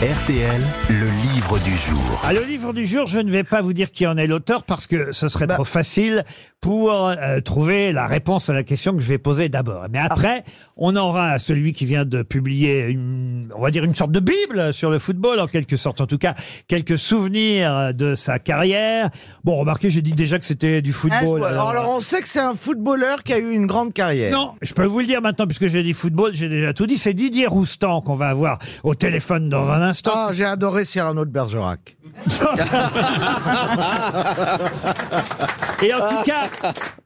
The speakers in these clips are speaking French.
RTL, le livre du jour. Ah, le livre du jour, je ne vais pas vous dire qui en est l'auteur parce que ce serait trop facile pour euh, trouver la réponse à la question que je vais poser d'abord. Mais après, on aura celui qui vient de publier, une, on va dire une sorte de bible sur le football, en quelque sorte, en tout cas quelques souvenirs de sa carrière. Bon, remarquez, j'ai dit déjà que c'était du Un football. alors- Alors, on sait que c'est un footballeur qui a eu une grande carrière. Non, je peux vous le dire maintenant, puisque j'ai dit football, j'ai déjà tout dit. C'est Didier Roustan qu'on va avoir au téléphone dans un Ah, j'ai adoré Cyrano de Bergerac. Et en tout cas,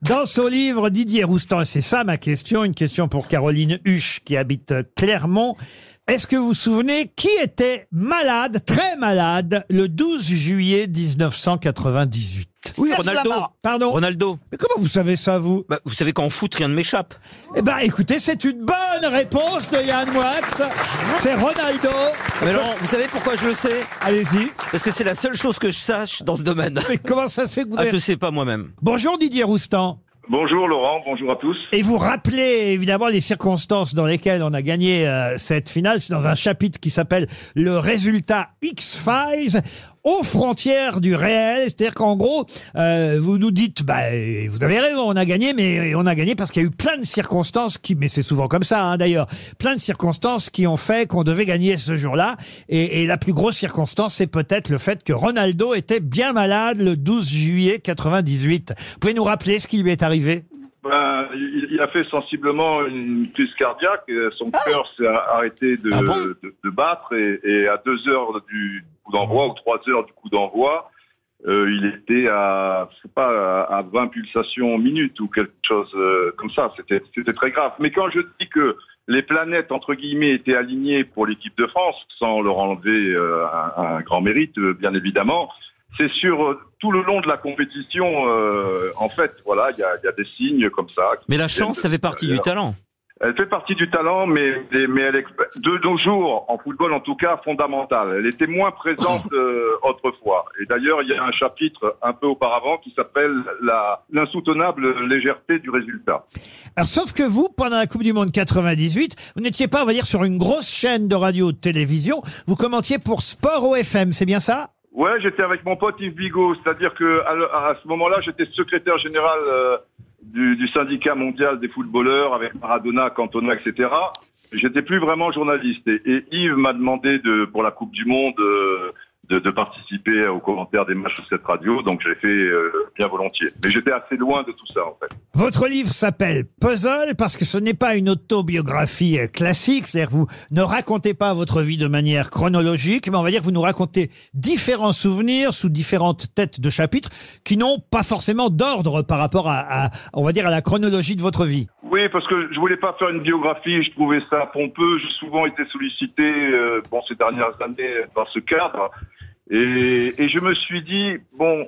dans son livre, Didier Roustan, et c'est ça ma question, une question pour Caroline Huche qui habite Clermont. Est-ce que vous vous souvenez qui était malade, très malade, le 12 juillet 1998 Oui, Ronaldo. Pardon Ronaldo. Mais comment vous savez ça, vous? Bah, vous savez qu'en foot, rien ne m'échappe. Eh ben, écoutez, c'est une bonne réponse de Yann Wax. C'est Ronaldo. Mais Laurent, vous savez pourquoi je le sais? Allez-y. Parce que c'est la seule chose que je sache dans ce domaine. Mais comment ça se fait que vous Ah, avez... je sais pas moi-même. Bonjour Didier Roustan. Bonjour Laurent, bonjour à tous. Et vous rappelez évidemment les circonstances dans lesquelles on a gagné euh, cette finale. C'est dans un chapitre qui s'appelle Le résultat X-Files aux frontières du réel. C'est-à-dire qu'en gros, euh, vous nous dites, bah, vous avez raison, on a gagné, mais on a gagné parce qu'il y a eu plein de circonstances qui, mais c'est souvent comme ça hein, d'ailleurs, plein de circonstances qui ont fait qu'on devait gagner ce jour-là. Et, et la plus grosse circonstance, c'est peut-être le fait que Ronaldo était bien malade le 12 juillet 98. Vous pouvez nous rappeler ce qui lui est arrivé? Ben, il, il a fait sensiblement une crise cardiaque. Son cœur s'est arrêté de, Ah bon de, de battre et, et à deux heures du coup d'envoi ou trois heures du coup d'envoi, euh, il était à, je sais pas, à à 20 pulsations minute ou quelque chose euh, comme ça. C'était, c'était très grave. Mais quand je dis que les planètes entre guillemets étaient alignées pour l'équipe de France, sans leur enlever euh, un, un grand mérite, euh, bien évidemment, c'est sur euh, tout le long de la compétition. euh, en fait, voilà, il y a, il y a des signes comme ça. Mais la chance, de ça fait partie du talent. Elle fait partie du talent, mais, mais elle est de nos jours, en football en tout cas, fondamentale. Elle était moins présente euh, autrefois. Et d'ailleurs, il y a un chapitre un peu auparavant qui s'appelle la- l'insoutenable légèreté du résultat. Alors, sauf que vous, pendant la Coupe du Monde 98, vous n'étiez pas, on va dire, sur une grosse chaîne de radio ou de télévision. Vous commentiez pour Sport OFM, c'est bien ça? Ouais, j'étais avec mon pote Yves Bigot, c'est-à-dire que à, ce moment-là, j'étais secrétaire général euh, du, syndicat mondial des footballeurs avec Maradona, Cantona, etc. J'étais plus vraiment journaliste et, Yves m'a demandé de pour la Coupe du Monde euh, de, de participer aux commentaires des matchs de cette radio, donc j'ai fait euh, bien volontiers. Mais j'étais assez loin de tout ça en fait. Votre livre s'appelle Puzzle parce que ce n'est pas une autobiographie euh, classique, c'est-à-dire que vous ne racontez pas votre vie de manière chronologique, mais on va dire que vous nous racontez différents souvenirs sous différentes têtes de chapitres qui n'ont pas forcément d'ordre par rapport à, à, on va dire, à la chronologie de votre vie. Oui, parce que je voulais pas faire une biographie, je trouvais ça pompeux. J'ai souvent été sollicité, euh, bon, ces dernières années dans ce cadre, et, et je me suis dit, bon,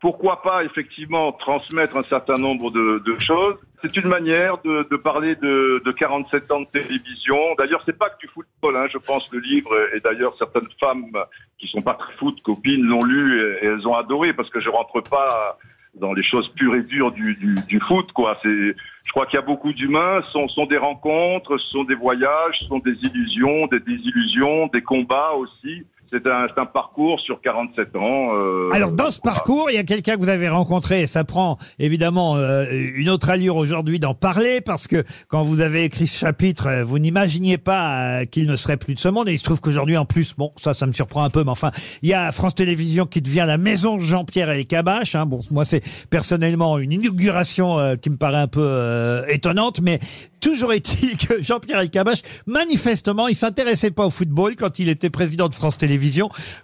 pourquoi pas effectivement transmettre un certain nombre de, de choses. C'est une manière de, de parler de, de 47 ans de télévision. D'ailleurs, c'est pas que du football, hein, je pense le livre, et d'ailleurs certaines femmes qui sont pas très foot, copines, l'ont lu et, elles ont adoré parce que je rentre pas dans les choses pures et dures du, du, du foot, quoi. Je crois qu'il y a beaucoup d'humains, ce sont, sont des rencontres, ce sont des voyages, ce sont des illusions, des désillusions, des combats aussi. C'est un, c'est un parcours sur 47 ans. euh, Alors dans ce voilà. parcours, il y a quelqu'un que vous avez rencontré et ça prend évidemment euh, une autre allure aujourd'hui d'en parler parce que quand vous avez écrit ce chapitre, euh, vous n'imaginiez pas euh, qu'il ne serait plus de ce monde et il se trouve qu'aujourd'hui en plus, bon ça ça me surprend un peu, mais enfin il y a France Télévisions qui devient la maison de Jean-Pierre Elkabach. Hein. Bon moi c'est personnellement une inauguration euh, qui me paraît un peu euh, étonnante, mais toujours est-il que Jean-Pierre Elkabach manifestement il s'intéressait pas au football quand il était président de France Télévisions.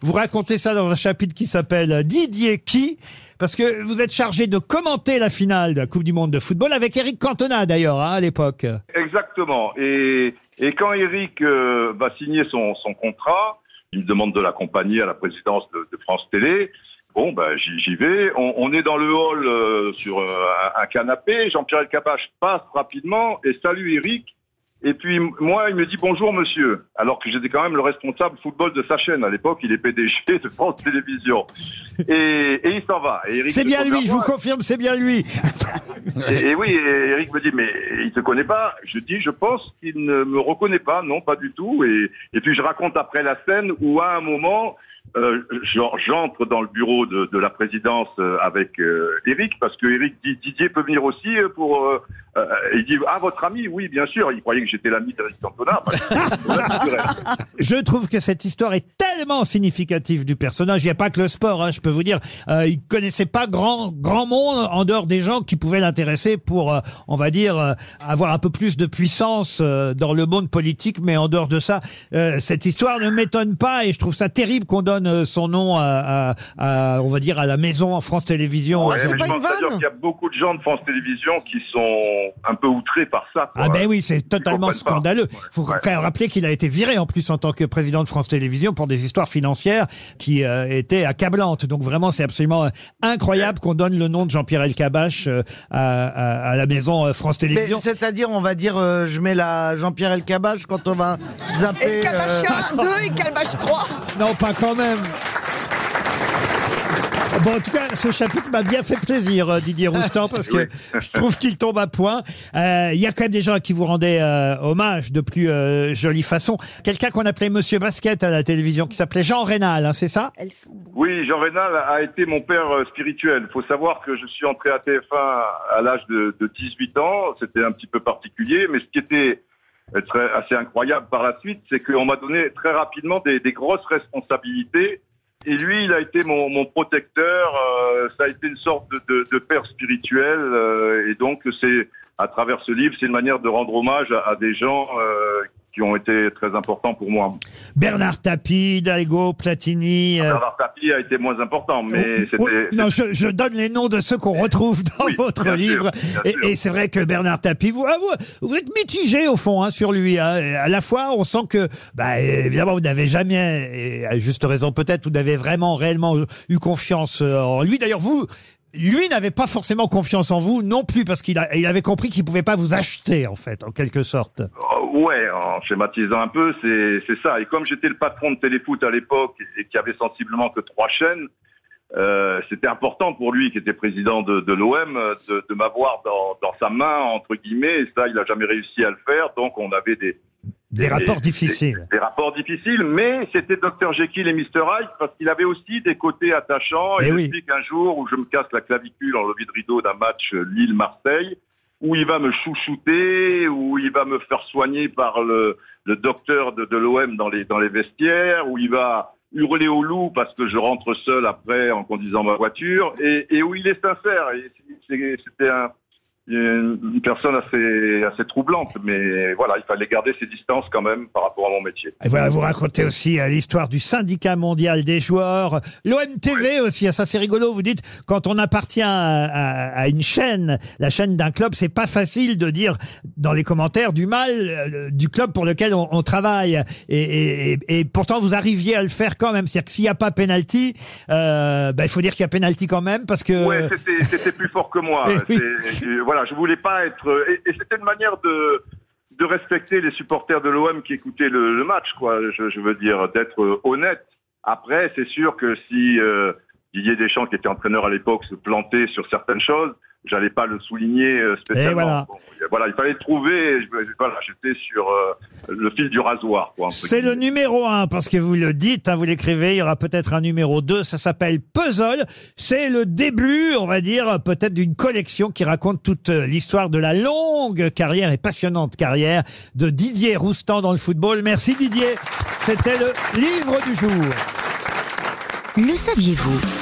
Vous racontez ça dans un chapitre qui s'appelle Didier qui parce que vous êtes chargé de commenter la finale de la Coupe du Monde de football avec Eric Cantona d'ailleurs hein, à l'époque. Exactement. Et, et quand Eric euh, va signer son, son contrat, il me demande de l'accompagner à la présidence de, France Télé. Bon, ben j'y vais. On, on est dans le hall euh, sur euh, un, canapé. Jean-Pierre Elkabbach passe rapidement et salue Eric. Et puis moi, il me dit bonjour monsieur, alors que j'étais quand même le responsable football de sa chaîne à l'époque. Il est PDG de France Télévisions. Et, et il s'en va. C'est bien lui, je vous confirme, c'est bien lui. Et, et oui, et Eric me dit, mais il te connaît pas Je dis, je pense qu'il ne me reconnaît pas, non, pas du tout. Et, et puis je raconte après la scène où à un moment, euh, j'en- j'entre dans le bureau de, de la présidence euh, avec euh, Eric, parce que Eric dit, Didier peut venir aussi euh, pour... euh, il dit, ah, votre ami Oui, bien sûr. Il croyait que j'étais l'ami d'Eric Cantona. Je trouve que cette histoire est tellement significative du personnage. Il n'y a pas que le sport, hein, je peux vous dire. Il connaissait pas grand grand monde en dehors des gens qui pouvaient l'intéresser pour, on va dire, avoir un peu plus de puissance dans le monde politique. Mais en dehors de ça, cette histoire ne m'étonne pas et je trouve ça terrible qu'on donne euh, son nom à, à- à, on va dire, à la maison en France Télévisions. Ouais, c'est mais pas je une pense d'ailleurs vanne qu'il y a beaucoup de gens de France Télévisions qui sont un peu outrés par ça. quoi. Ah ben oui, c'est totalement scandaleux. faut Ouais. quand même rappeler qu'il a été viré en plus en tant que président de France Télévisions pour des histoires financières qui euh, étaient accablantes. Donc vraiment, c'est absolument euh, incroyable qu'on donne le nom de Jean-Pierre Elkabach euh, à, à- à la maison euh, France Mais Télévisions. c'est-à-dire, on va dire, euh, je mets la Jean-Pierre Elkabbach quand on va zapper. Euh, Kabachia 2 et Kalbach 3. Non, pas quand même. Bon, en tout cas, ce chapitre m'a bien fait plaisir, euh, Didier Roustan, parce que je trouve qu'il tombe à point. Euh, Il y a quand même des gens à qui vous rendez euh, hommage de plus euh, jolie façon. Quelqu'un qu'on appelait Monsieur Basket à la télévision, qui s'appelait Jean Rénal, hein, c'est ça? Oui, Jean Rénal a été mon père euh, spirituel. Il faut savoir que je suis entré à TF1 à l'âge de, de 18 ans. C'était un petit peu particulier, mais ce qui était assez incroyable par la suite, c'est qu'on m'a donné très rapidement des, des grosses responsabilités. Et lui, il a été mon, mon protecteur. euh, ça a été une sorte de, de, de père spirituel. euh, et donc, c'est à travers ce livre, c'est une manière de rendre hommage à, à des gens euh, qui ont été très importants pour moi. Bernard Tapie, Hidalgo, Platini. euh, Bernard Tapie a été moins important, mais oh, c'était... oh, non, je, je donne les noms de ceux qu'on retrouve dans Oui, votre sûr, livre. et c'est vrai que Bernard Tapie, vous, ah, vous, vous êtes mitigé au fond hein, sur lui. hein. À la fois, on sent que, bah, évidemment, vous n'avez jamais, et à juste raison peut-être, vous n'avez vraiment réellement eu confiance euh, en lui. D'ailleurs, vous. Lui n'avait pas forcément confiance en vous non plus parce qu'il il avait compris qu'il pouvait pas vous acheter en fait en quelque sorte. Ouais, en schématisant un peu, c'est c'est ça. Et comme j'étais le patron de Téléfoot à l'époque et qu'il y avait sensiblement que trois chaînes, euh, c'était important pour lui, qui était président de, de l'OM, de, de m'avoir dans, dans sa main entre guillemets. Et ça, il a jamais réussi à le faire. Donc, on avait des Des rapports difficiles. des rapports difficiles, mais c'était Dr Jekyll et Mr Hyde parce qu'il avait aussi des côtés attachants. Eh Et, oui. je dis qu'un jour où je me casse la clavicule en levée de rideau d'un match Lille-Marseille, où il va me chouchouter, où il va me faire soigner par le, le docteur de, l'OM dans les, dans les vestiaires, où il va hurler au loup parce que je rentre seul après en conduisant ma voiture, et, et où il est sincère. C'était un, une personne assez, assez troublante, mais voilà, il fallait garder ses distances quand même par rapport à mon métier. Et voilà, vous racontez aussi euh, l'histoire du syndicat mondial des joueurs, l'OMTV aussi, ah, ça c'est rigolo, vous dites, quand on appartient à, à- à une chaîne, la chaîne d'un club, c'est pas facile de dire dans les commentaires du mal euh, du club pour lequel on, on travaille. Et, et- et- et pourtant, vous arriviez à le faire quand même. C'est-à-dire que s'il n'y a pas penalty, euh, ben, il faut dire qu'il y a penalty quand même, parce que... Ouais, c'était- c'était plus fort que moi. Eh oui. C'est- euh, voilà, je voulais pas être. Et, et c'était une manière de de respecter les supporters de l'OM qui écoutaient le, match, quoi. Je, je veux dire d'être euh, honnête. Après, c'est sûr que si euh, Didier Deschamps, qui était entraîneur à l'époque, se plantait sur certaines choses, j'allais pas le souligner euh, spécialement. Voilà. Bon, voilà, il fallait trouver. je- Voilà, j'étais sur euh, le fil du rasoir, C'est le numéro un, parce que vous le dites, hein, vous l'écrivez, il y aura peut-être un numéro 2, ça s'appelle Puzzle. C'est le début, on va dire, peut-être d'une collection qui raconte toute euh, l'histoire de la longue carrière et passionnante carrière de Didier Roustan dans le football. Merci Didier. C'était le livre du jour. Le saviez-vous?